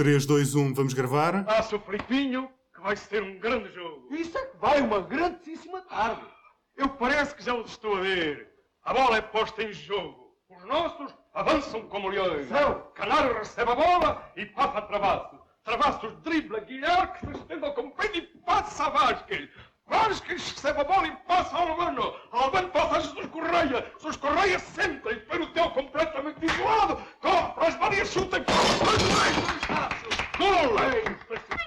3, 2, 1, vamos gravar. Passa o Filipinho, que vai ser um grande jogo. Isso é que vai uma grandíssima tarde. Eu parece que já os estou a ver. A bola é posta em jogo. Os nossos avançam como leões. Não. Canário recebe a bola e passa a Travasso. Travassos dribla Guilherme, que se estende ao comprido e passa a Vasquez. Vasquez recebe a bola e passa ao Albano. Albano passa a Jesus Correia. Jesus Correia senta e põe o teu completamente isolado. Corre para as Marias, chuta e... Gol! Ai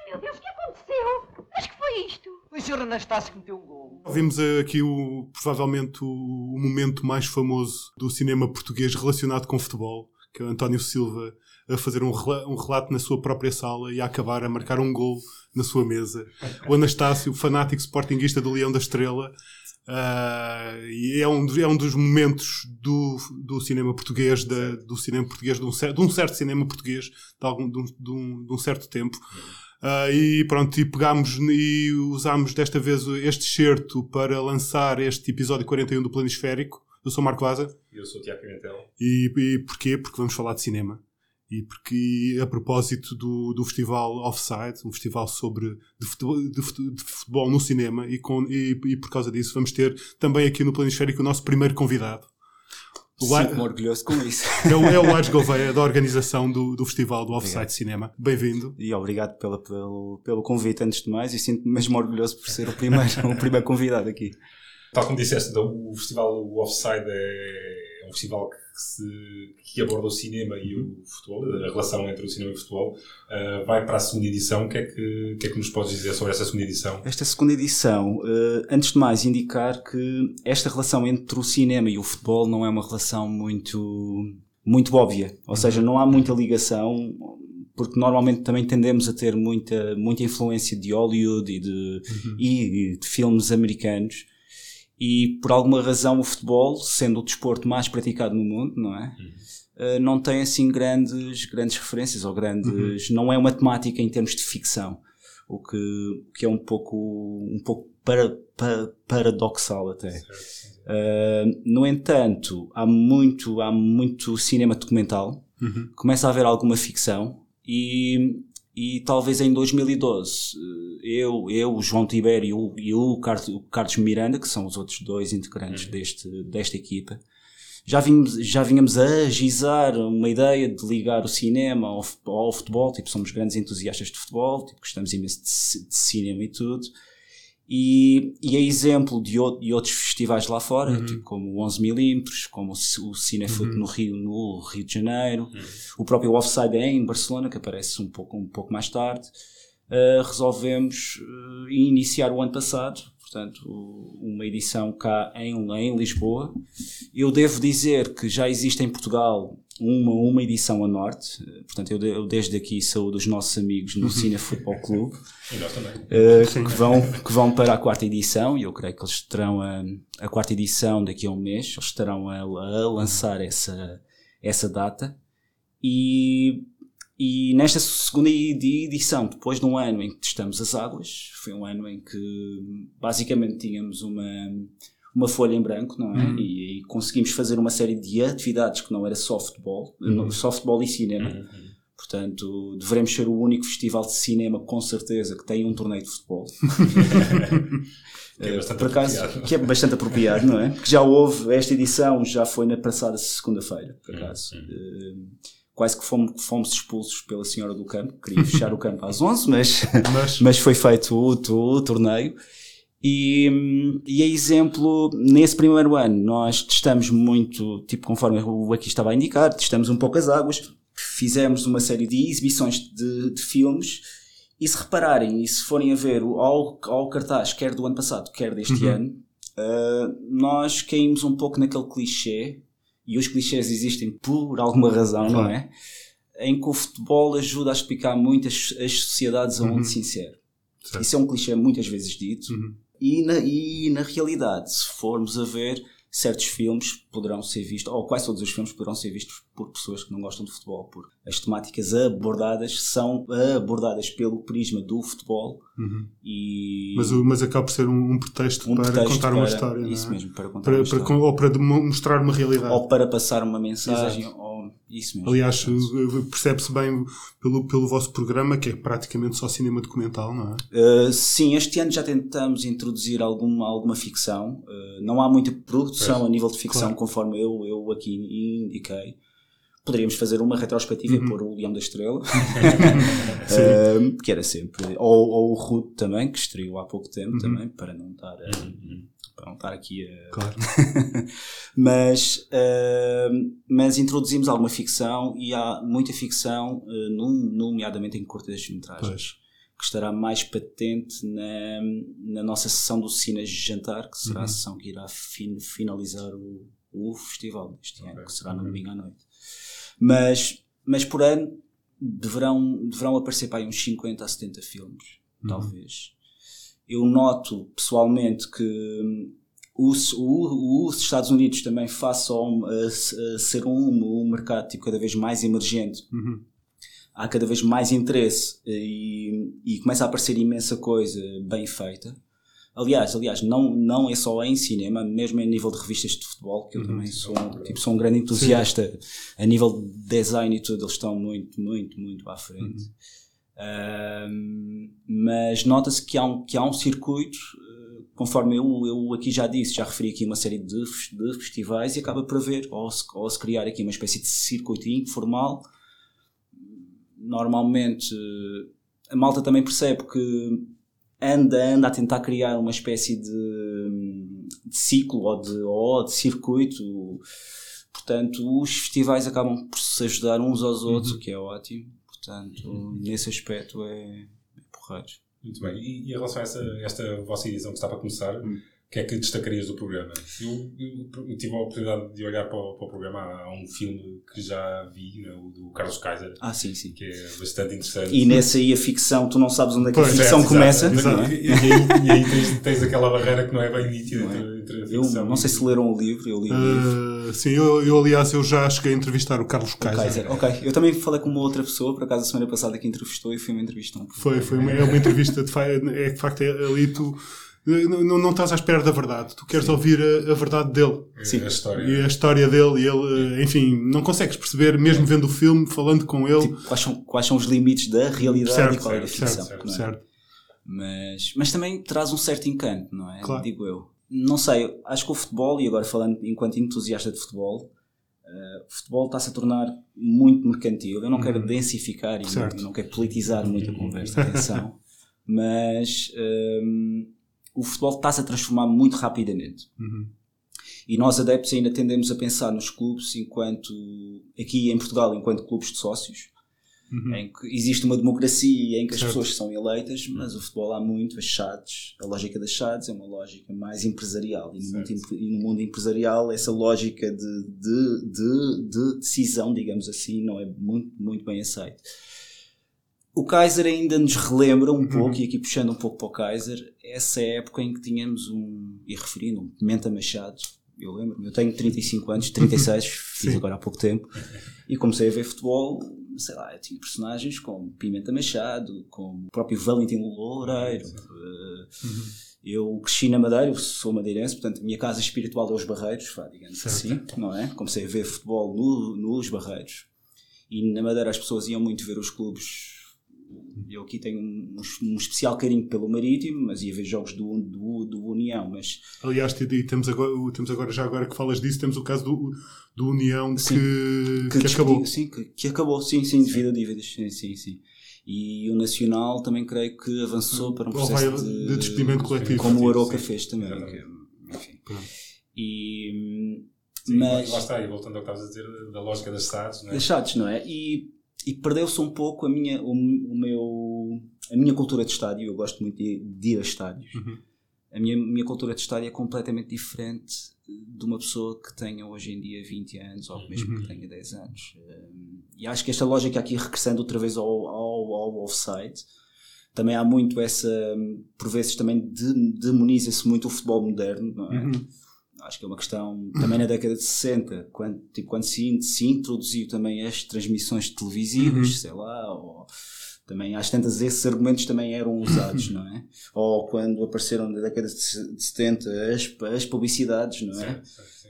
meu Deus, o que aconteceu? Mas que foi isto? Foi o Sr. Anastácio que meteu um gol. Ouvimos eh, aqui o, provavelmente o, o momento mais famoso do cinema português relacionado com futebol, que é o António Silva a fazer um, um relato na sua própria sala e a acabar a marcar um gol na sua mesa. O Anastácio, fanático sportinguista do Leão da Estrela, ah, e é um, dos- é um dos momentos do, do cinema português, da- do cinema português, de um, cer- de um certo cinema português, de, algum, de, um, de um- de um certo tempo. Ah, e pronto, e pegámos e usámos desta vez este excerto para lançar este episódio 41 do Planisférico. Eu sou Marco Vaza. Eu sou o Tiago Pimentel. E, e porquê? Porque vamos falar de cinema. E porque, a propósito do, do festival Offside, um festival sobre de futebol, de fute- de futebol no cinema, e, com, e, e por causa disso vamos ter também aqui no Planisférico o nosso primeiro convidado. Sinto-me orgulhoso com isso. é, o, é o Lares Gouveia, da organização do, do festival do Offside Cinema. Bem-vindo. E obrigado pela- pelo, pelo convite antes de mais e sinto-me mesmo orgulhoso por ser o primeiro, o primeiro convidado aqui. Tal como disseste, o festival Offside é um festival que, se, que aborda o cinema e o futebol, a relação entre o cinema e o futebol. Uh, vai para a segunda edição. O que, é que, que é que nos podes dizer sobre essa segunda edição? Esta segunda edição, eh, antes de mais, indicar que esta relação entre o cinema e o futebol não é uma relação muito, muito óbvia. Ou seja, não há muita ligação, porque normalmente também tendemos a ter muita, muita influência de Hollywood e de, e de filmes americanos. E por alguma razão o futebol, sendo o desporto mais praticado no mundo, não é? Uh, não tem assim grandes, grandes referências ou grandes. Não é uma temática em termos de ficção, o que, que é um pouco, um pouco para, para- paradoxal até. Uh, no entanto, há muito, há muito cinema documental, começa a haver alguma ficção e, e talvez em 2012 eh, eu, eu o João Tibério e o, e o Car- o Carlos Miranda, que são os outros dois integrantes deste, desta equipa, já vínhamos, já vínhamos a agizar uma ideia de ligar o cinema ao, ao futebol, tipo, somos grandes entusiastas de futebol, tipo, gostamos imenso de, de cinema e tudo. E, e é exemplo de, ou- de outros festivais lá fora, tipo, como o 11mm, como o, o Cinefoot no, Rio, no Rio de Janeiro, o próprio Offside é em Barcelona, que aparece um pouco, um pouco mais tarde. Uh, resolvemos uh, iniciar o ano passado, portanto, uma edição cá em, em Lisboa. Eu devo dizer que já existe em Portugal uma, uma edição a norte, portanto, eu, eu desde aqui saúdo os nossos amigos no Cine Futebol Clube. E nós também. Uh, que, vão, que vão para a quarta edição, e eu creio que eles terão a, a quarta edição daqui a um mês, eles estarão a, a lançar essa, essa data. E, e nesta segunda edi- edição, depois de um ano em que testamos as águas, foi um ano em que basicamente tínhamos uma, uma folha em branco, não é? E, e conseguimos fazer uma série de atividades que não era só futebol, não- só futebol e cinema. Portanto, devemos ser o único festival de cinema, com certeza, que tem um torneio de futebol. Que é bastante Por acaso, apropriado. que é bastante apropriado, não é? Que já houve, esta edição já foi na passada segunda-feira, por acaso. Eh, quase que fomos, fomos expulsos pela senhora do campo, queria fechar o campo às 11, mas, Mas- mas foi feito o, o torneio. E, e é exemplo, nesse primeiro ano, nós testamos muito, tipo, conforme o aqui estava a indicar, testamos um pouco as águas, fizemos uma série de exibições de, de filmes, e se repararem, e se forem a ver o- ao, ao cartaz, quer do ano passado, quer deste ano, ah, nós caímos um pouco naquele clichê, e os clichês existem por alguma razão, não é? Em que o futebol ajuda a explicar muito as, as sociedades a onde se insere. Certo. Isso é um clichê muitas vezes dito. Uhum. E, na, e na realidade, se formos a ver, certos filmes poderão ser vistos, ou quase todos os filmes poderão ser vistos por pessoas que não gostam de futebol, porque as temáticas abordadas são abordadas pelo prisma do futebol e Mas, mas acaba por ser um, um pretexto um para pretexto contar uma para- história. não Isso é? mesmo, para contar Para, uma história. ou para mostrar uma realidade. ou para passar uma mensagem, Isso mesmo. Aliás, eh, percebe-se bem pelo, pelo vosso programa que é praticamente só cinema documental, não é? Uh, sim, este ano já tentamos introduzir alguma, alguma ficção. Uh, não há muita produção Pois. a nível de ficção, Claro. conforme eu, eu aqui indiquei. Poderíamos fazer uma retrospectiva Uhum. e pôr o Leão da Estrela, Uh, que era sempre. Ou, ou o Rude também, que estreou há pouco tempo Uhum. também, para não estar, a- para não estar aqui a, Claro. mas, uh, mas introduzimos alguma ficção e há muita ficção, uh, num- nomeadamente em curtas metragens, que estará mais patente na, na nossa sessão do Cine Jantar, que será Uhum. a sessão que irá fin- finalizar o, o festival deste ano, Ok. que será no domingo à noite. Mas, mas por ano deverão, deverão aparecer para aí uns 50 a 70 filmes, Uhum. talvez. Eu noto pessoalmente que hum, os, o- os Estados Unidos também face ao, a, a ser um, um mercado tipo, cada vez mais emergente, Uhum. há cada vez mais interesse e, e começa a aparecer imensa coisa bem feita. Aliás, aliás não, não é só em cinema, mesmo em nível de revistas de futebol, que eu também sou, um- tipo, sou um grande entusiasta. A nível de design e tudo, eles estão muito, muito, muito à frente. Mas nota-se que há um, que há um circuito, eh, conforme eu, eu aqui já disse, já referi aqui uma série de, de festivais e acaba por haver, ou se, ou se criar aqui uma espécie de circuito informal. Normalmente a malta também percebe que anda, anda a tentar criar uma espécie de, de ciclo ou de, ou de circuito. Portanto, os festivais acabam por se ajudar uns aos outros, o que é ótimo. Portanto, nesse aspecto é, é porreiro. Muito bem. E, e em relação a essa, esta vossa edição que está para começar, Hum. O que é que destacarias do programa? Eu, eu- eu tive a oportunidade de olhar para o, para o programa. Há um filme que já vi, né, o do Carlos Kaiser, Ah, sim, sim. que é bastante interessante. E nesse aí a ficção, tu não sabes onde é que a Pois, ficção Certo, começa. exato. não é? E, e aí, e aí tens, tens aquela barreira que não é bem nítida é? entre, Eu não sei se leram o livro, eu li o livro. Uh, sim, eu, eu, aliás eu já cheguei a entrevistar o Carlos O Kaiser. Kaiser. Ok, eu também falei com uma outra pessoa, por acaso a semana passada que entrevistou e foi uma entrevista um. Foi, foi uma, é uma entrevista, de, é de facto é, ali tu não, não- não estás à espera da verdade, tu queres ouvir a, a verdade dele Sim. a história. e a história dele e ele, eh, enfim, não consegues perceber mesmo vendo o filme, falando com ele. Tipo, quais, são, quais são os limites da realidade certo, e qual é a certo, ficção. certo, não é? certo. Mas, mas também traz um certo encanto, não é? Claro. Digo eu. Não sei, acho que o futebol, e agora falando enquanto entusiasta de futebol, eh, o futebol está-se a tornar muito mercantil. Eu não quero densificar e Uhum. Certo. não, não quero politizar muito a conversa, atenção, mas ehm, o futebol está-se a transformar muito rapidamente. Uhum. E nós adeptos ainda tendemos a pensar nos clubes enquanto, aqui em Portugal, enquanto clubes de sócios, Uhum. em que existe uma democracia em que as Certo. pessoas são eleitas, mas o futebol há muito, as SHADs, a lógica das SHADs é uma lógica mais empresarial. E no, mundo, e no mundo empresarial, essa lógica de, de, de, de decisão, digamos assim, não é muito, muito bem aceita. O Kaiser ainda nos relembra um pouco, e aqui puxando um pouco para o Kaiser, essa época em que tínhamos um, e referindo, um Pimenta Machado. Eu lembro-me, eu tenho 35 anos, 36, fiz agora há pouco tempo, e comecei a ver futebol, sei lá, eu tinha personagens como Pimenta Machado, como o próprio Valentim Loureiro. eh, Eu cresci na Madeira, eu sou madeirense, portanto a minha casa espiritual é os Barreiros, vá, digamos Certo. assim, não é? Comecei a ver futebol no- nos Barreiros. E na Madeira as pessoas iam muito ver os clubes. Eu aqui tenho um, um especial carinho pelo Marítimo, mas ia ver jogos do, do, do União. Mas Aliás, te- temos agora, temos agora, já agora que falas disso, temos o caso do, do União Sim. que, que, despediu- acabou. Sim, que, que acabou, sim, sim, devido a dívidas. Sim, sim, sim. E o Nacional também creio que avançou para um processo de, de despedimento coletivo. Como o Aroca Sim. fez também. Que- enfim. Pronto. E, Sim, mas Lá está, e voltando ao que estavas a dizer, da lógica das SADs, não é? deixados, não é? E, e perdeu-se um pouco a minha, o, o meu, a minha cultura de estádio. Eu gosto muito de, de ir a estádios. Uhum. A minha, minha cultura de estádio é completamente diferente de uma pessoa que tenha hoje em dia 20 anos ou mesmo Uhum. que tenha 10 anos. Um, e acho que esta lógica aqui, regressando outra vez ao, ao, ao offside, também há muito essa. Por vezes também de- demoniza-se muito o futebol moderno, não é? Uhum. Acho que é uma questão também na década de 60, quando, tipo, quando se, se introduziu também as transmissões televisivas, Uhum. sei lá, ou também às tantas esses argumentos também eram usados, não é? Ou quando apareceram na década de 70 as, as publicidades, não é? Certo, certo, sim.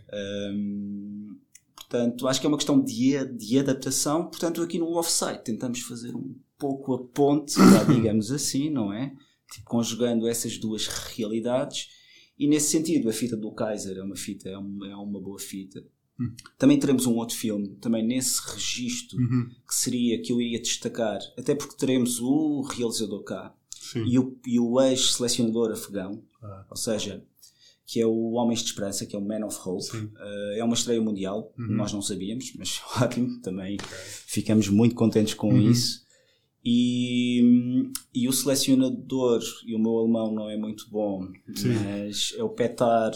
Hum, Portanto, acho que é uma questão de, de adaptação. Portanto, aqui no offsite tentamos fazer um pouco a ponte, digamos assim, não é? Tipo, conjugando essas duas realidades. E nesse sentido, a fita do Kaiser é uma fita, é uma, é uma boa fita. Também teremos um outro filme, também nesse registro, que seria que eu iria destacar, até porque teremos o realizador cá Sim. e o, e o ex-selecionador afegão, ou seja, que é o Homens de Esperança, que é o Man of Hope. Uh, é uma estreia mundial, nós não sabíamos, mas ótimo, também ficamos muito contentes com isso. E, e o selecionador, e o meu alemão não é muito bom, mas é o Petar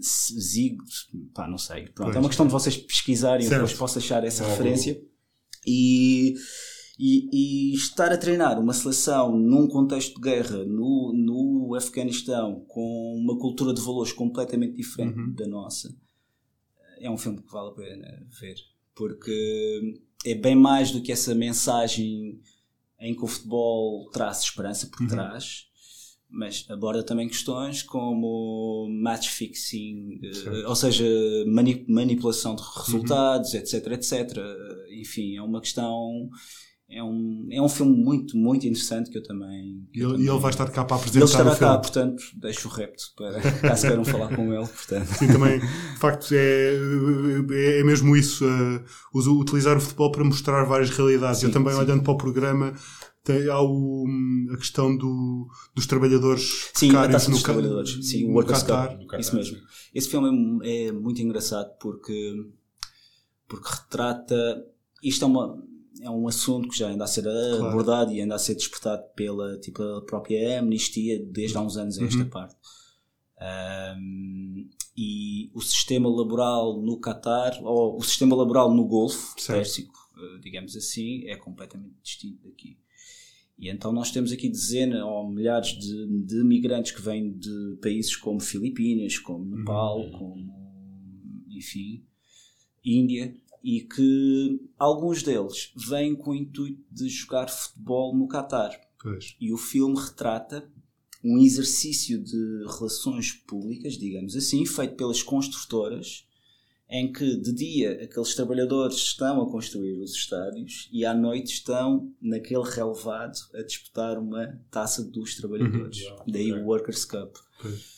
Zig, pá, não sei. Pronto, é uma questão de vocês pesquisarem, eu depois posso achar essa Ah, referência. E, e, e estar a treinar uma seleção num contexto de guerra no, no Afeganistão com uma cultura de valores completamente diferente da nossa é um filme que vale a pena ver porque é bem mais do que essa mensagem em que o futebol traz esperança por trás mas aborda também questões como match fixing, eh, ou seja, mani- manipulação de resultados, etc, etc. Enfim, é uma questão. É um, é um filme muito, muito interessante que eu também. que E eu ele, e ele também- vai estar cá para Ele apresentar estará o filme. cá, portanto, deixo o repto para caso queiram falar com ele. Portanto. Sim, também, de facto, é, é, é mesmo isso, usa- utilizar o futebol para mostrar várias realidades. Eu também, olhando para o programa, tem, há o, a questão do, dos trabalhadores Sim, a precários taça dos no trabalhadores. Sim, o no Workers Qatar. No Qatar, Isso mesmo. sim. Esse filme é, é muito engraçado porque, porque retrata. Isto é, uma, é um assunto que já anda a ser abordado e anda a ser despertado pela, tipo, a própria amnistia desde há uns anos a esta Uhum. parte. Ahm, e o sistema laboral no Qatar, ou o sistema laboral no Golfo. Pérsico, eh, digamos assim, é completamente distinto daqui. E então nós temos aqui dezenas ou milhares de, de migrantes que vêm de países como Filipinas, como Nepal, como, enfim, Índia, e que alguns deles vêm com o intuito de jogar futebol no Qatar. Pois. E o filme retrata um exercício de relações públicas, digamos assim, feito pelas construtoras, em que de dia aqueles trabalhadores estão a construir os estádios e à noite estão naquele relevado a disputar uma taça dos trabalhadores. Daí o Workers Cup. Pois.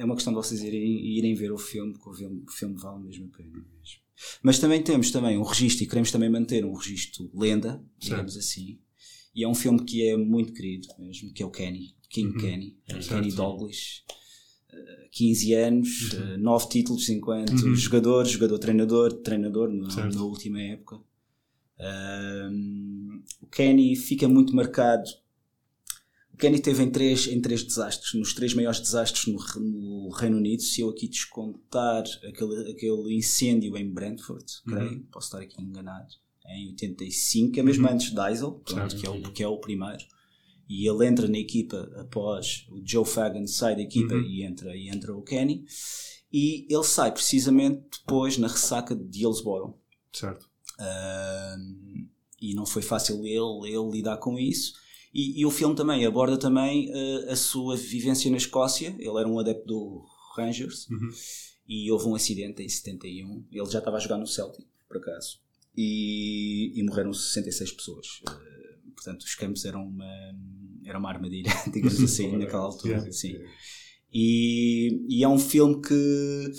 Eh, É uma questão de vocês irem, irem ver o filme, porque o filme, o filme vale mesmo a pena. mesmo. Mas também temos também um registro, e queremos também manter um registro lenda, digamos assim. E é um filme que é muito querido mesmo, que é o Kenny, King Kenny, Kenny Douglas. Eh, 15 anos, eh, 9 títulos enquanto jogador, jogador-treinador, treinador na, Certo. na última época. Ahm, o Kenny fica muito marcado. Kenny teve em três, em três desastres, nos três maiores desastres no, no Reino Unido. Se eu aqui descontar aquele, aquele incêndio em Brentford, creio, posso estar aqui enganado, em 85, é mesmo antes de Eisel, pronto, que, é o, que é o primeiro. E ele entra na equipa após o Joe Fagan sai da equipa e, entra, e entra o Kenny. E ele sai precisamente depois na ressaca de Hillsborough. Certo. Um, e não foi fácil ele, ele lidar com isso. E, e o filme também aborda também uh, a sua vivência na Escócia. Ele era um adepto do Rangers e houve um acidente em 71. Ele já estava a jogar no Celtic, por acaso, e, e morreram 66 pessoas. Uh, portanto, os campos eram uma, era uma armadilha, digamos assim, naquela altura. Yeah. Sim. E, e é um filme que,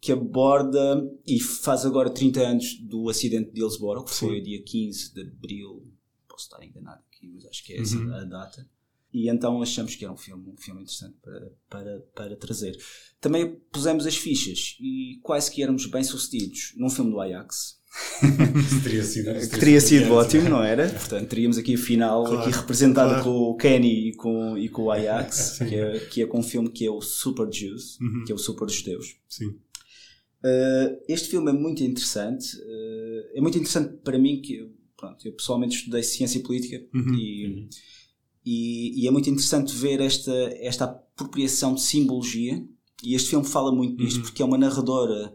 que aborda e faz agora 30 anos do acidente de Hillsborough, que foi dia 15 de abril, posso estar enganado mas acho que é essa a data. E então achamos que era um filme, um filme interessante para, para, para trazer. Também pusemos as fichas e quase que éramos bem sucedidos num filme do Ajax, teria sido, que teria sido ótimo, não era? Portanto, teríamos aqui a final Claro, aqui representada claro. com o Kenny e com, e com o Ajax, que é, que é com um filme que é o Super Jews, que é o Super Judeus. Sim. Uh, este filme é muito interessante. uh, é muito interessante para mim que pronto, eu pessoalmente estudei ciência política e, e, e é muito interessante ver esta, esta apropriação de simbologia. E este filme fala muito disto porque é uma narradora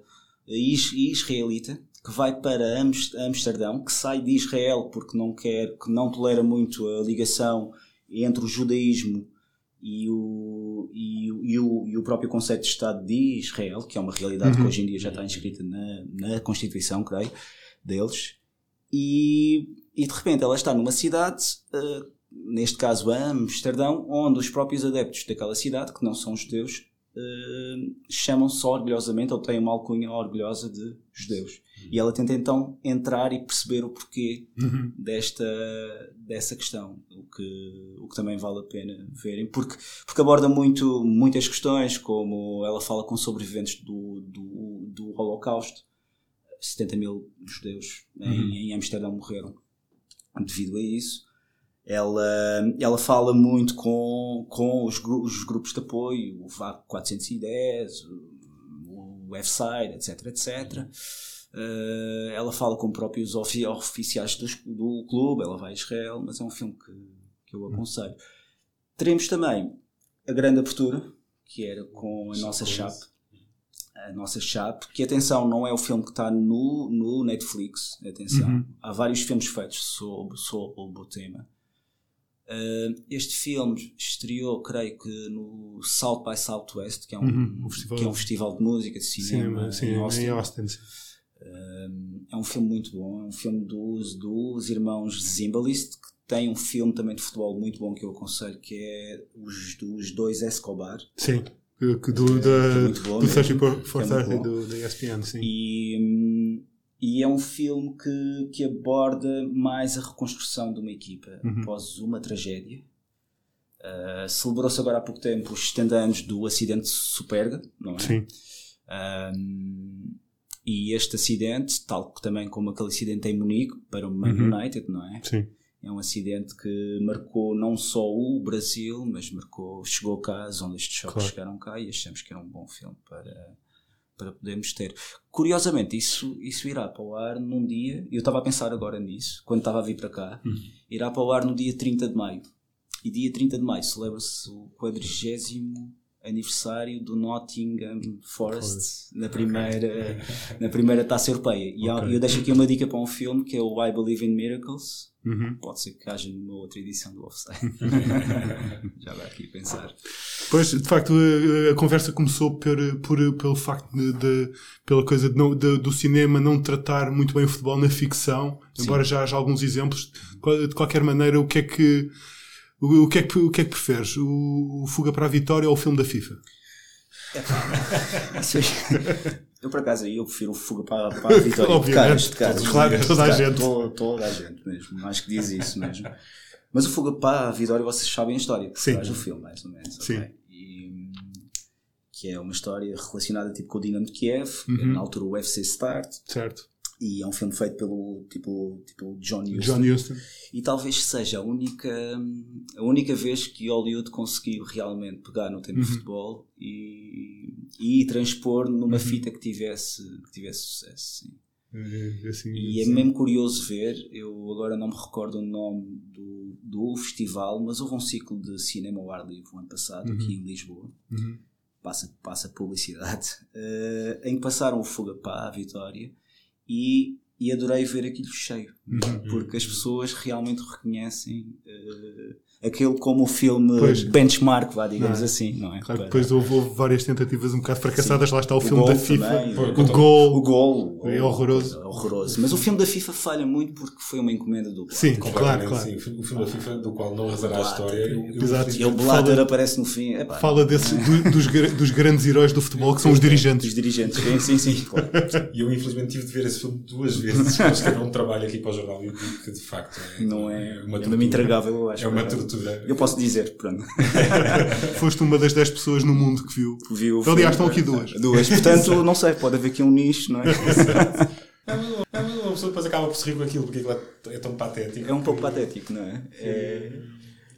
is, israelita que vai para Ams- Amsterdão, que sai de Israel porque não quer, que não tolera muito a ligação entre o judaísmo e o, e, o- e o, e o próprio conceito de Estado de Israel, que é uma realidade que hoje em dia já está inscrita na, na Constituição, creio, deles, e, e de repente ela está numa cidade, eh, neste caso Amsterdão, onde os próprios adeptos daquela cidade, que não são judeus, eh, chamam-se orgulhosamente ou têm uma alcunha orgulhosa de judeus. E ela tenta então entrar e perceber o porquê Uhum. desta dessa questão, o que, o que também vale a pena verem, porque, porque aborda muito, muitas questões, como ela fala com sobreviventes do, do, do Holocausto, 70 mil judeus em, em Amsterdão morreram devido a isso. Ela, ela fala muito com, com os, os grupos de apoio, o VAC 410, o, o F-Side, etc, etc. Eh, ela fala com próprios ofi- oficiais dos- do, clube, ela vai a Israel, mas é um filme que, que eu aconselho. Teremos também a grande abertura, que era com a nossa chape. A nossa chape, que atenção, não é o filme que está no, no Netflix, atenção. Uhum. Há vários filmes feitos sobre, sobre o tema. Uh, este filme estreou, creio que no South by Southwest, que é um, Uhum, um festival- que é um festival de música, de cinema, Cinema, em Austin. em Austin. sim. É um filme muito bom, é um filme dos, dos irmãos Zimbalist, que tem um filme também de futebol muito bom que eu aconselho, que é os dos dois Escobar. Sim. Do, da, bom do mesmo. 30 for, for É muito 30 bom. do, da ESPN, sim. E, e é um filme que, que aborda mais a reconstrução de uma equipa Uhum. após uma tragédia. Uh, Celebrou-se agora há pouco tempo os 70 anos do acidente de Superga, não é? Sim. Um, e este acidente, tal também como aquele acidente em Munique para o Man Uhum. United, não é? Sim. É um acidente que marcou não só o Brasil, mas marcou, chegou cá, as ondas de choque Claro. chegaram cá e achamos que era um bom filme para, para podermos ter. Curiosamente, isso, isso irá para o ar num dia, eu estava a pensar agora nisso, quando estava a vir para cá, Uhum. irá para o ar no dia 30 de maio. E dia 30 de maio celebra-se o 40 aniversário do Nottingham Forest na primeira, na primeira taça europeia. E há- Ok. eu deixo aqui uma dica para um filme que é o I Believe in Miracles. Uhum. Pode ser que haja numa outra edição do Offside. Já vai aqui pensar. Pois, de facto, a, a conversa começou por, por- pelo facto de, de- pela coisa de não- de- do cinema não tratar muito bem o futebol na ficção, embora já haja alguns exemplos. De qualquer maneira, o que é que o, o que é que, o que é que preferes? O, o Fuga para a Vitória ou o filme da FIFA? Isso aí- Eu, por acaso, aí eu prefiro o Fuga para, para a Vitória. de Obviamente. caras, de caras. Claro, De toda a gente. To- Toda a gente mesmo. Acho que diz isso mesmo. Mas o Fuga para a Vitória, vocês sabem a história. Sim. traz o filme, mais ou menos. Sim. ok? E, hum, que é uma história relacionada tipo, com o Dinamo de Kiev, Uhum. na altura o UFC Start. Certo. E é um filme feito pelo tipo, tipo John Huston. John Huston. E talvez seja a única, a única vez que Hollywood conseguiu realmente pegar no Uhum. tema de futebol e, e transpor numa fita que tivesse, que tivesse sucesso. sim. É, assim, E é assim. mesmo curioso ver, eu agora não me recordo o nome do, do festival, mas houve um ciclo de cinema ao ar livre o ano passado, aqui em Lisboa. Uhum. Passa, passa publicidade, eh, em que passaram o Fuga para a Vitória e, e adorei ver aquilo cheio, Uhum. porque as pessoas realmente reconhecem eh, aquele como o filme Pois. benchmark, vá, digamos Não é? assim, não é? Claro Para- depois houve, houve várias tentativas um bocado fracassadas. Lá está o, O filme da FIFA. também, o contou- gol. O gol É horroroso. É horroroso. Mas o filme da FIFA falha muito porque foi uma encomenda do Sim, claro, claro. sim. O filme- O da FIFA, do qual não rezará a história. Exato. E o Blatter aparece no fim. Epá, Fala desse, do- dos, dos grandes heróis do futebol que são os dirigentes. Dos dirigentes. Sim, sim, sim. claro. E eu infelizmente tive de ver esse filme duas vezes para escrever um trabalho aqui para o jornal e que de facto é, Não é, uma é tortura. mesmo intragável, eu acho. É uma tortura. Eu posso dizer, pronto. Foste uma das 10 pessoas no mundo que viu. Vi o Aliás, estão aqui duas. Duas. Portanto, não sei, pode haver aqui um nicho, não é? É, mas é, uma pessoa depois acaba por se rir com aquilo porque aquilo é, é tão patético. É um pouco patético, não é? É-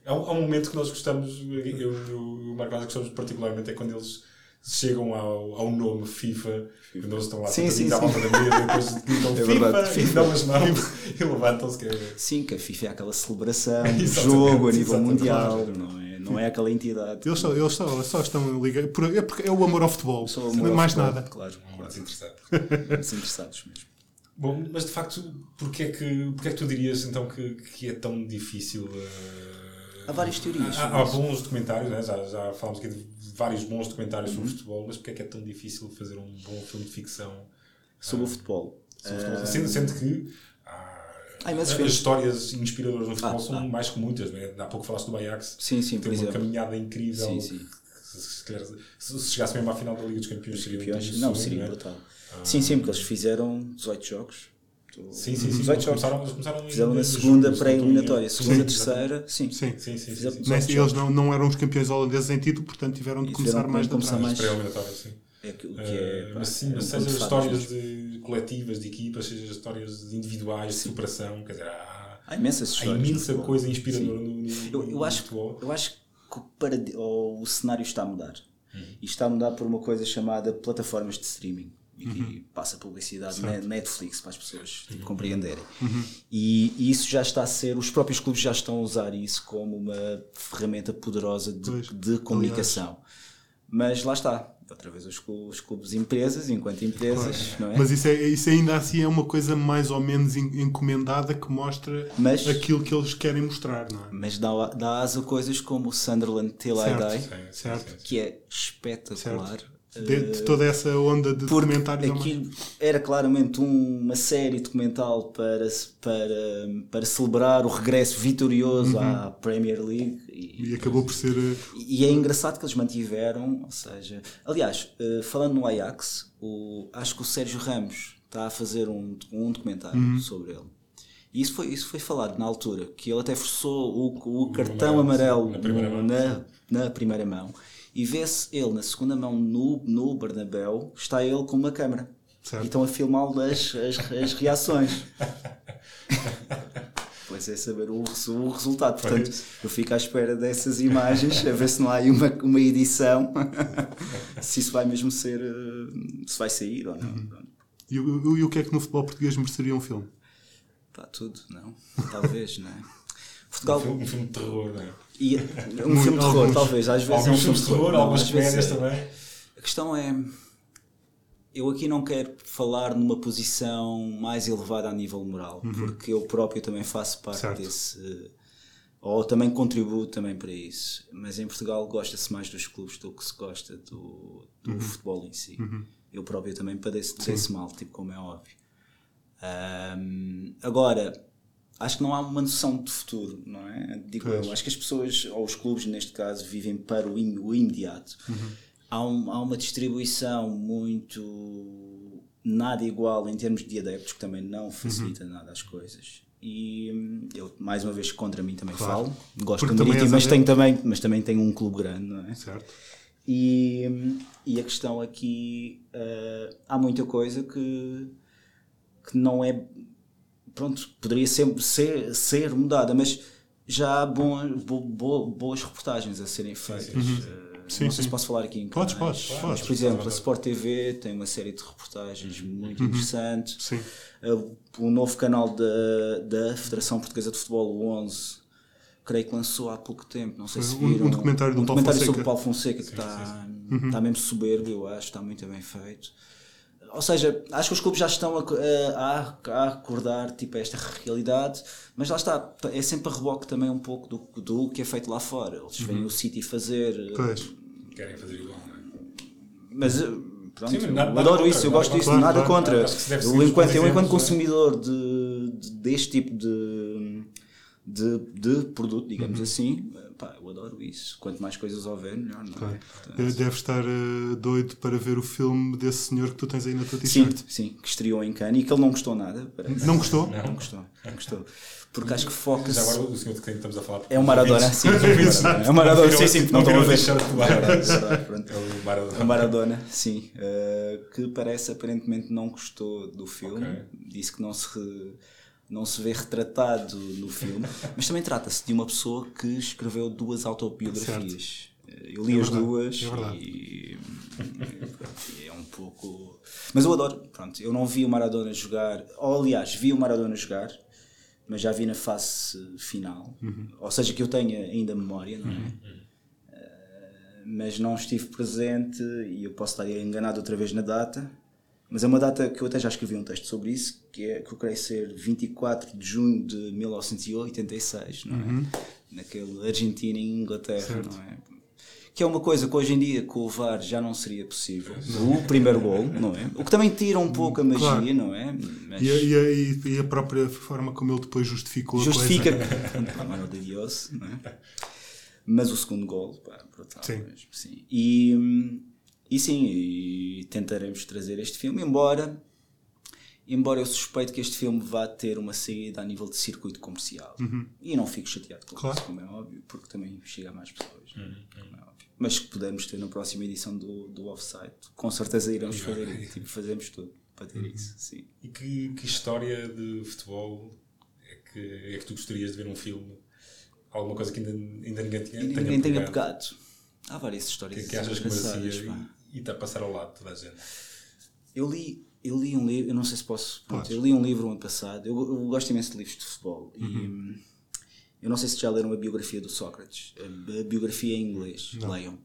Há um, um momento que nós gostamos, eu e o Marco gostamos particularmente, é quando eles chegam ao, ao nome FIFA, quando eles estão lá Sim, sim, sentadinhos à sim. volta da mesa e depois gritam É FIFA, verdade, e FIFA. dão as mãos e levantam-se. Que é... Sim, que a FIFA é aquela celebração do jogo a nível mundial, não é? Não é aquela entidade. Eles só, eles só, só estão ligados. É, porque é o amor ao futebol. Só é mais futebol, nada. Claro, Muito claro. interessante. Desinteressados mesmo. Bom, mas de facto, porquê é que, porquê é que tu dirias então que, que é tão difícil eh, Há várias teorias. Há, há bons documentários, né? já, já falámos aqui de vários bons documentários sobre futebol, mas porque é que é tão difícil fazer um bom filme de ficção sobre o futebol. sobre futebol? Sendo, sendo que imensos as filmes. histórias inspiradoras no futebol Ah, são ah. mais que muitas. Né? Há pouco falaste do Ajax, Sim, sim, tem uma exemplo. caminhada incrível. Sim, sim. Se, se, se- se chegasse mesmo à final da Liga dos Campeões, seria Campeões. Não, né? seria brutal. Sim, sim, porque eles fizeram 18 jogos. Sim, sim, sim. 18 Eles jogos. começaram, começaram Fizeram na segunda pré-eliminatória, segunda, Sim, terceira, sim. Sim. Sim, sim, sim. Sim. 18 Mas eles jogos. não, não eram os campeões holandeses em título, portanto tiveram de começar tiveram mais de começar mais- Pré-eliminatórias, sim. É que- o que é, mas pá, sim, é mas seja fadas histórias de coletivas, de equipas, seja histórias individuais, de superação, quer dizer, há, Há imensas há histórias. no imensa coisa inspiradora no, no, Eu, no eu, acho, futebol. eu acho que ou o cenário está a mudar. Uhum. E está a mudar por uma coisa chamada plataformas de streaming. E que Uhum. passa publicidade na Netflix para as pessoas compreenderem. Uhum. E, e isso já está a ser, os próprios clubes já estão a usar isso como uma ferramenta poderosa de, de comunicação. Mas lá está, outra vez os clubes, os clubes empresas, enquanto empresas, não é? Mas isso, é, isso ainda assim é uma coisa mais ou menos en- encomendada que mostra Mas- aquilo que eles querem mostrar, não é? Mas dá, dá asa a coisas como o Sunderland Till Certo. I Die, Sim, Certo. que é espetacular. De, de toda essa onda de Porque documentários. aquilo era claramente um- uma série documental para, para, para celebrar o regresso vitorioso à Premier League. E, Uhum. E acabou por ser. eh, e é engraçado que eles mantiveram, ou seja, aliás, eh, falando no Ajax, o, acho que o Sérgio Ramos está a fazer um, um documentário Uhum. sobre ele. E isso foi, isso foi falado na altura, que ele até forçou o, o cartão amarelo, amarelo na primeira mão, na, na primeira mão. E vê-se ele na segunda mão no, no Bernabéu, está ele com uma câmera. Certo. E estão a filmá-lo as, as, as reações. Pois é saber o, o resultado. Portanto, Pois. eu fico à espera dessas imagens, a ver se não há aí uma, uma edição, se isso vai mesmo ser, eh, se vai sair ou não. Uhum. E, o- e o que é que no futebol português mereceria um filme? Pá, tudo, não? Talvez, não é? Um Portugal. filme, um filme de terror, não é? E, um Muito- filme de terror, alguns- talvez. Às vezes é um filme filmes de terror, não, algumas vezes comédias é. também. A questão é. Eu aqui não quero falar numa posição mais elevada a nível moral, porque eu próprio também faço parte Certo. desse. Ou também contribuo também para isso. Mas em Portugal gosta-se mais dos clubes do que se gosta do, do futebol em si. Eu próprio também padeço desse mal, tipo como é óbvio. Ahm, agora, acho que não há uma noção de futuro, não é? Digo Pois. eu, acho que as pessoas, ou os clubes neste caso, vivem para o, im- o imediato. Há, um- há uma distribuição muito nada igual em termos de adeptos, que também não facilita nada as coisas. E hum, eu, mais uma vez, contra mim também Claro. falo. Gosto Porque do Marítimo, mas tenho, também, mas também tenho um clube grande, não é? Certo? E, e a questão aqui, eh, há muita coisa que, que não é. Pronto, poderia ser, ser, ser mudada, mas já há bom, bo- bo- boas reportagens a serem feitas. Eh, Sim, não sei sim. se posso falar aqui em Podes, canais, podes, mas, podes. por exemplo, a Sport TV tem uma série de reportagens muito Uhum. interessantes. Sim. Uh, o novo canal da, da Federação Portuguesa de Futebol, o 11, creio que lançou há pouco tempo, não sei se Um- um viram. documentário do um Paulo documentário Fonseca. sobre o Paulo Fonseca que está, está mesmo soberbo, eu acho, está muito bem feito. Ou seja, acho que os clubes já estão a, a, a acordar tipo, esta realidade, mas lá está, é sempre a reboque também um pouco do, do que é feito lá fora. Eles veem o City fazer, Pois. Querem fazer igual, não é? mas eh, pronto, Sim, eu nada- nada adoro contra, isso, eu gosto disso, contra. nada contra. Eu, enquanto, eu, enquanto exemplos, consumidor de, de- deste tipo de, de, de produto, digamos assim, pá, eu adoro isso. Quanto mais coisas houver, melhor, não é? Claro. Portanto, Deve estar eh, doido para ver o filme desse senhor que tu tens aí na tua Sim, t-shirt. sim, que estreou em Cannes e que ele não gostou nada. parece. Não gostou? Não gostou, não gostou. Porque acho que Já foca-se. agora o senhor de quem estamos a falar. É um Maradona, sim. É um Maradona, sim, sim, não estão a ver. É é. É o Maradona. Sim, eh, que parece aparentemente não gostou do filme, Ok. disse que não se, re- não se vê retratado no filme, mas também trata-se de uma pessoa que escreveu duas autobiografias. Eh, Eu li É as verdade, duas é e, e é um pouco. Mas eu adoro, pronto, eu não vi o Maradona jogar, ou aliás, vi o Maradona jogar, mas já vi na fase final, Uhum. ou seja, que eu tenha ainda memória, não é? mas não estive presente e eu posso estar enganado outra vez na data. Mas é uma data que eu até já escrevi um texto sobre isso, que é que eu creio ser 24 de junho de 1986, não é? naquele Argentina e Inglaterra, não é? Que é uma coisa que hoje em dia com o VAR já não seria possível. O primeiro gol, não é? O que também tira um pouco a magia, Claro. não é? Mas E, a- e a- e- a própria forma como ele depois justificou justifica a coisa. Mano de Dios, não é? Mas o segundo gol, pá, brutal Sim. mesmo, sim. E, hum, e sim, e tentaremos trazer este filme, embora. Embora eu suspeito que este filme vá ter uma saída a nível de circuito comercial. E não fico chateado com Uhum. Claro. isso, como é óbvio, porque também chega a mais pessoas. como é óbvio. Mas que pudermos ter na próxima edição do, do Offside, com certeza iremos fazer isso. Tipo, fazemos tudo para ter isso, sim. E que, que história de futebol é que, é que tu gostarias de ver num filme? Alguma coisa que ainda, ainda ninguém tinha, ninguém tenha pegado. Há várias histórias Que, que achas que merecia pá. E está a passar ao lado de toda a gente? Eu li, eu li um livro, eu não sei se posso. pronto, eu li um livro ano passado. Eu, eu gosto imenso de livros de futebol. E hum, eu não sei se já leram a biografia do Sócrates. A, biografia em inglês. Leiam.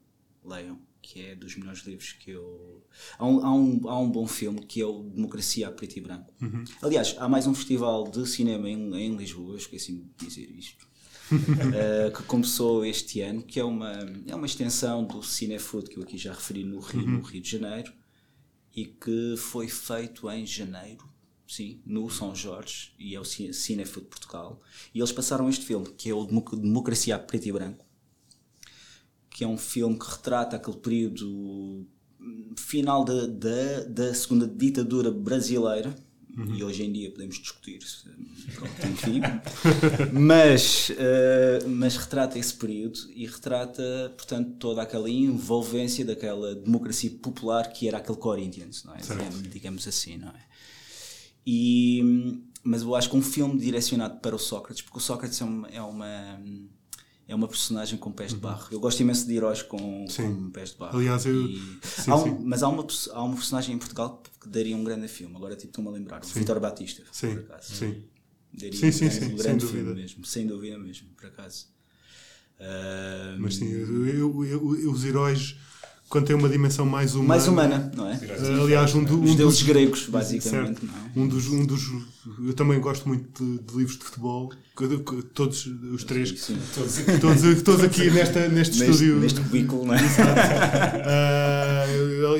Leiam. Que é dos melhores livros que eu. Há um, há, um, há um bom filme que é o Democracia a Preto e Branco. Aliás, há mais um festival de cinema em, em Lisboa, esqueci-me de dizer isto. Uh, que começou este ano, que é uma, é uma extensão do Cinefood que eu aqui já referi no Rio, no Rio de Janeiro, e que foi feito em janeiro, sim, no São Jorge, e é o Ci- Cinefood Portugal. E eles passaram este filme, que é o Democ- Democracia Preto e Branco, que é um filme que retrata aquele período hum, final da, da, da segunda ditadura brasileira. E hoje em dia podemos discutir, se- pronto, enfim, mas, eh, mas retrata esse período e retrata, portanto, toda aquela envolvência daquela democracia popular que era aquele Corinthians, não é? Digamos, digamos assim, não é? E, mas eu acho que um filme direcionado para o Sócrates, porque o Sócrates é uma, é uma, é uma personagem com pés de barro. Eu gosto imenso de heróis com, Uhum. Sim. com pés de barro. Aliás, eu- E sim, há um- sim. Mas há uma, há uma personagem em Portugal que daria um grande filme. Agora tipo, estou-me a lembrar. O Vitor Batista, Sim, por acaso. sim. Daria Sim, um sim, grande, um grande dúvida. filme mesmo. Sem dúvida mesmo, por acaso. Ah, Mas sim, eu- eu- eu- os heróis, quando têm uma dimensão mais humana. mais humana, não é? eh, Aliás, um, do, um Os deuses dos, gregos, basicamente, certo. não é? Um dos, um dos, eu também gosto muito de, de livros de futebol, todos os três, Sim. todos, todos aqui nesta, neste, Neste, estúdio. neste cubículo, não é? Ah,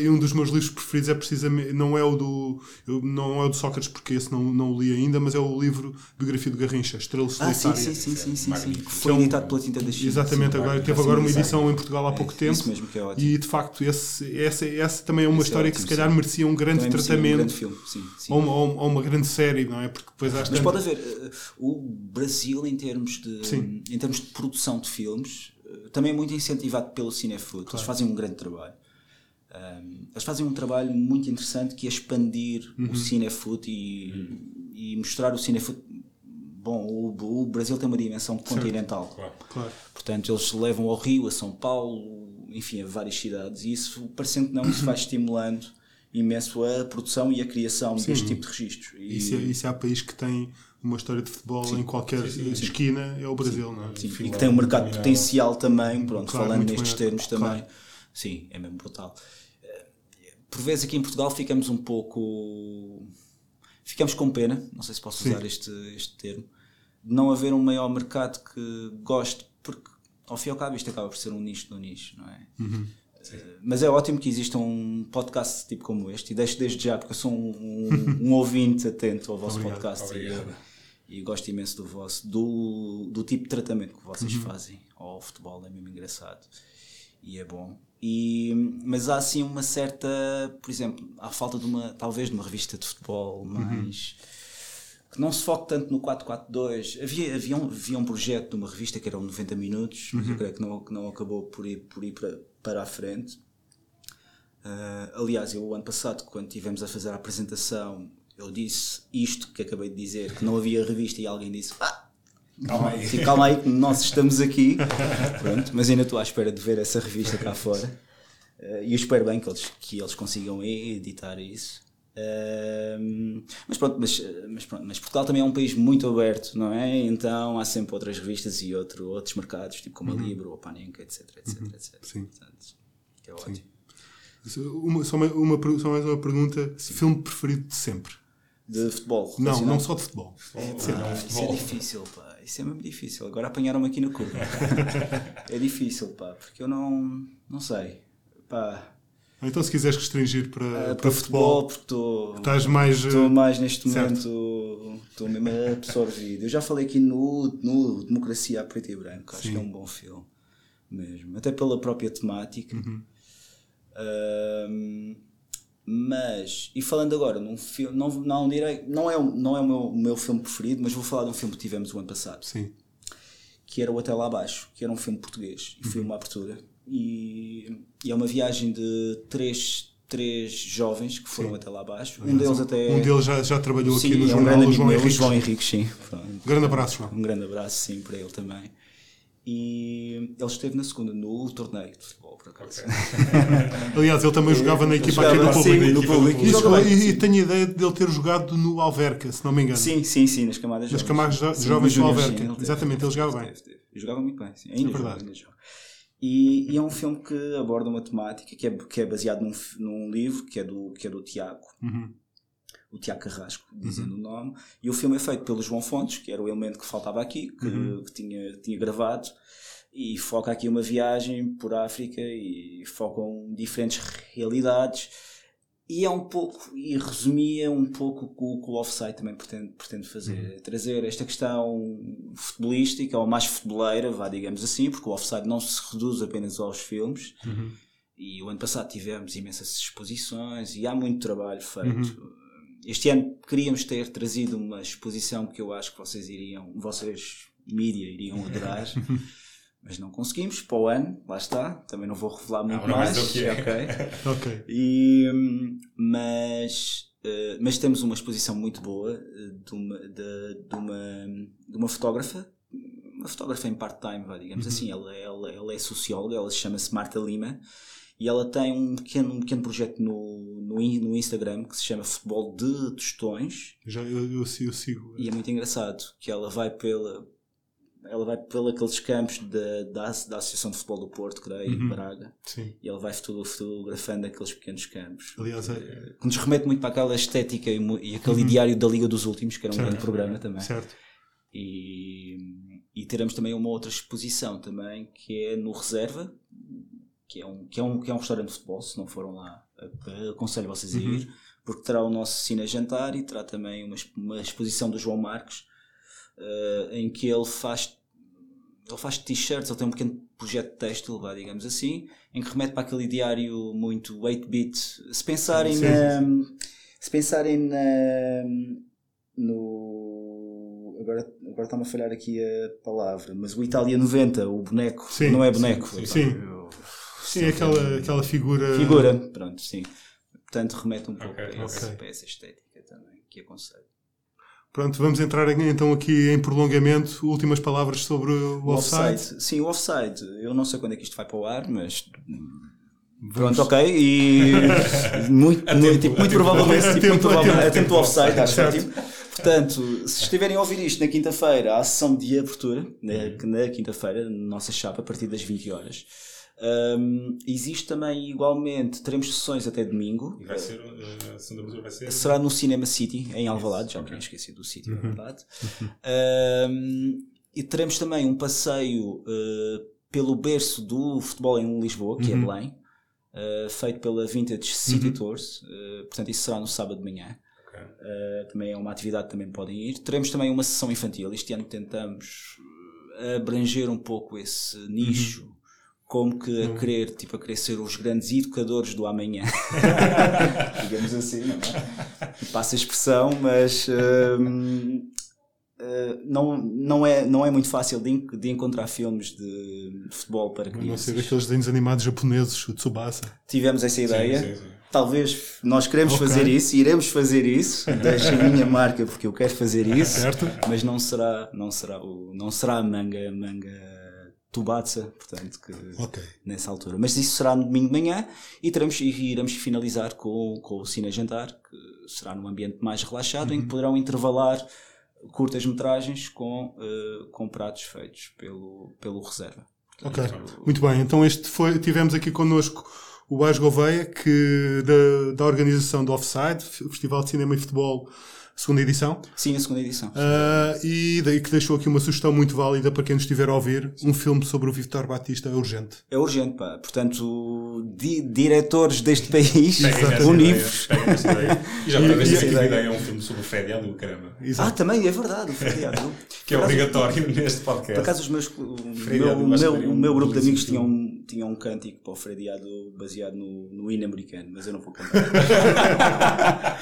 e um dos meus livros preferidos é precisamente não é o do não é o do Sócrates porque esse não, não o li ainda mas é o livro biografia do Garrincha Estrela Ah, sim, Solitária sim, sim, sim, sim, sim. Magnífico. Foi editado pela Tinta da China. exatamente Sim, agora teve agora uma edição em Portugal há pouco É, tempo Isso mesmo que é ótimo. e de facto esse, essa, essa também é uma Esse é história que ótimo, se calhar sim. merecia um grande Também merecia um tratamento grande filme, sim, sim. ou, uma, ou uma- grande série não é porque depois às Mas tantas- pode haver, eh, o Brasil em termos de Sim. em termos de produção de filmes eh, também é muito incentivado pelo Cinefood. Eles fazem um grande trabalho. Um, eles fazem um trabalho muito interessante que é expandir Uhum. o Cinefood e, e mostrar o Cinefood. Bom, o, o Brasil tem uma dimensão continental. Claro. claro Portanto, eles levam ao Rio, a São Paulo, enfim, a várias cidades. E isso, parecendo que não, isso vai estimulando imenso a produção e a criação deste tipo de registros. E, e se, e se há país que tem uma história de futebol em qualquer esquina é o Brasil não é? Sim, e que tem um mercado dominado. potencial também, pronto, Claro, falando nestes termos também. Claro. Sim, é mesmo brutal. Eh, Por vezes aqui em Portugal ficamos um pouco. Ficamos com pena, não sei se posso Sim. usar este, este termo, de não haver um maior mercado que goste, porque ao fim e ao cabo isto acaba por ser um nicho do nicho, não é? Uhum. Eh, Mas é ótimo que exista um podcast tipo como este, e deixo desde já, porque eu sou um, um- um ouvinte atento ao vosso Obrigado, podcast e, obrigado. e gosto imenso do vosso, do, do tipo de tratamento que vocês Uhum. fazem ao futebol, é mesmo engraçado e é bom. E, mas há assim uma certa, por exemplo, há falta de uma, talvez de uma revista de futebol Uhum. mais que não se foque tanto no 442. Havia, havia, um, havia um projeto de uma revista que eram 90 minutos, Uhum. mas eu creio que não, que não acabou por ir, por ir para, para a frente. Ah, aliás, eu o ano passado, quando estivemos a fazer a apresentação, eu disse isto que acabei de dizer, que não havia revista, e alguém disse: ah, Calma aí. Sim, calma aí, que nós estamos aqui. Pronto, mas ainda estou à espera de ver essa revista cá fora. Eh, E eu espero bem que eles, que eles consigam editar isso. Mas, pronto, mas, mas pronto, mas Portugal também é um país muito aberto, não é? Então há sempre outras revistas e outro, outros mercados, tipo como a Libro ou a Panenka, etc, etc, etc. Sim. Portanto, que é ótimo. Uma, só, uma, uma, só mais uma pergunta filme preferido de sempre De futebol. não, não só de futebol É, pá, isso é difícil, pá. isso é mesmo difícil. Agora apanharam-me aqui no curva. é difícil, pá, porque eu não, não sei. Pá, Então, se quiseres restringir para, ah, para, futebol, porque estou. estás mais. Estou eh, mais neste certo. momento, estou mesmo absorvido. Eu já falei aqui no, no Democracia a Preto e Branco, acho Sim. que é um bom filme mesmo, até pela própria temática. Uhum. Mas, e falando agora num filme, não, não, direi, não é, o- não é o meu, o meu filme preferido, mas vou falar de um filme que tivemos o ano passado Sim. que era o Até Lá Abaixo, que era um filme português e foi uma abertura. E, e é uma viagem de três, três jovens que foram até lá abaixo. Um deles até. Um deles já, já trabalhou sim, aqui no é um jornal, grande João Henriques. João Henrique, sim. Pronto. Grande abraço, João. Um grande abraço, sim, para ele também. E ele esteve na segunda, no torneio de futebol, por acaso. Aliás, ele também jogava na equipa aqui jogava, sim, público. no público. E, joga bem, e- sim. e tenho a ideia de ele ter jogado no Alverca, se não me engano. Sim, sim, sim, nas camadas Nas jovens. camadas jo- Sim, jovens do Alverca. sim, ele teve, Exatamente, teve, ele jogava teve, bem. teve. Ele jogava muito bem, sim. É Ainda joga, verdade. ainda joga. E, e é um filme que aborda uma temática que é, que é baseado num, num livro que é do, que é do Tiago, Uhum. o Tiago Carrasco, dizendo o nome. E o filme é feito pelo João Fontes, que era o elemento que faltava aqui, que, Uhum. que tinha, tinha gravado. E foca aqui uma viagem por África e focam diferentes realidades. E é um pouco, e resumia um pouco o que o, Offside também pretende, pretende fazer. Uhum. É trazer esta questão futebolística, ou mais futeboleira, vá, digamos assim, porque o Offside não se reduz apenas aos filmes. Uhum. E o ano passado tivemos imensas exposições e há muito trabalho feito. Uhum. Este ano queríamos ter trazido uma exposição que eu acho que vocês iriam, vocês, mídia, iriam adorar. Mas não conseguimos, para o ano, lá está, também não vou revelar muito não vais mais. dizer o que é. ok. Ok. E, mas, eh, mas temos uma exposição muito boa eh, de uma, de, de uma, de uma fotógrafa, uma fotógrafa em part-time, digamos assim. Ela, ela, ela é socióloga, ela chama-se Marta Lima e ela tem um pequeno, um pequeno projeto no, no, no Instagram que se chama Futebol de Tostões Já, eu, eu, sigo- eu sigo. e é muito engraçado que ela vai pela ela vai pelos aqueles campos da, da, da Associação de Futebol do Porto, creio, Uhum. Braga, Sim. e ela vai foto- fotografando aqueles pequenos campos. Aliás, é, Que nos remete muito para aquela estética e, e aquele diário da Liga dos Últimos, que era um Certo. grande programa também. certo. E, e teremos também uma outra exposição também, que é no Reserva, que é um, que é um, que é um restaurante de futebol, se não foram lá, a- aconselho vocês a ir, porque terá o nosso cine jantar e terá também uma, uma exposição do João Marcos, eh, em que ele faz ele faz t-shirts, ele tem um pequeno projeto de têxtil, vá, digamos assim, em que remete para aquele diário muito 8-bit. Se pensarem Sim, na. Se pensarem na. No. Agora, agora está-me a falhar aqui a palavra, mas o Itália 90, o boneco, Sim, não é sim, boneco. sim, epá, sim. eu- Sim, aquela, aquela figura. Figura, pronto, sim. Portanto, remete um pouco Ok, para, esse- ok. para essa estética também, que aconselho. Pronto, vamos entrar então aqui em prolongamento. Últimas palavras sobre o O offside. offside. Sim, o offside. Eu não sei quando é que isto vai para o ar, mas Vamos- Pronto, ok. E muito, muito, tipo, muito provavelmente, tipo, muito provavelmente, a tempo do offside, acho Certo. ótimo. Portanto, se estiverem a ouvir isto na quinta-feira, há sessão de abertura, na, na quinta-feira, na nossa chapa, a partir das 20 horas. Hum, existe também, igualmente, teremos sessões até domingo. E vai ser, eh, a abertura vai ser. Será no Cinema City, em Alvalade, já me tinha esquecido do sítio, é verdade. Um, e teremos também um passeio uh, pelo berço do futebol em Lisboa, que é Belém, uh, feito pela Vintage City Tours. Uh, portanto, isso será no sábado de manhã. Ok. Uh, também é uma atividade que também podem ir. Teremos também uma sessão infantil. Este ano tentamos uh, abranger um pouco esse nicho. Como que a querer, tipo, a querer ser os grandes educadores do amanhã. Digamos assim, não é? Passa a expressão, mas hum, uh, não, não, é, não é muito fácil de, de encontrar filmes de, futebol para A não crianças. ser aqueles desenhos animados japoneses, o Tsubasa. Tivemos essa ideia. sim, sim. Talvez nós queremos Ok. fazer isso, iremos fazer isso. Deixo a minha marca porque eu quero fazer isso. Certo. Mas não será, não será, o, não será a manga, manga Tubatsa, portanto, que Ok. nessa altura. Mas isso será no domingo de manhã e, teremos, e iremos finalizar com, com o Cine Jantar, que será num ambiente mais relaxado, em que poderão intervalar curtas metragens com, eh, com pratos feitos pelo, pelo reserva. Ok. Muito bem. Então este foi, tivemos aqui connosco o Bas Gouveia, que da, da organização do Offside, Festival de Cinema e Futebol segunda edição. Sim, a segunda edição. Ah, e daí que deixou aqui uma sugestão muito válida para quem nos estiver a ouvir: um filme sobre o Vitor Batista é urgente. É urgente, pá. Portanto, di diretores deste país, univos. E já para ver se essa ideia é um filme sobre o Fred Adu, caramba. Ah, Exato. também, é verdade, o feriado. Que é acaso- obrigatório neste podcast. Por acaso, os meus, o, meu, o meu, o meu grupo de amigos tinha um, tinha um cântico para o feriado baseado no, no hino americano, mas eu não vou contar.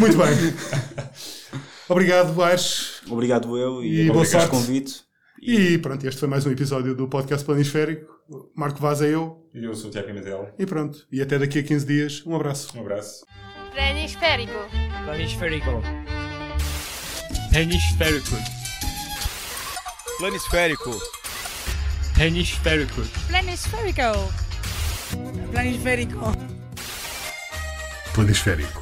Muito bem. Obrigado, Bares. Obrigado eu E e, boa sorte. convite. E pronto, este foi mais um episódio do podcast Planisférico. Marco Vaz é eu. E eu sou o Tiago Pimentel. E pronto. E até daqui a 15 dias. Um abraço. Um abraço. Planisférico. Planisférico. Planisférico. Planisférico. Planisférico. Planisférico. Planisférico. Planisférico.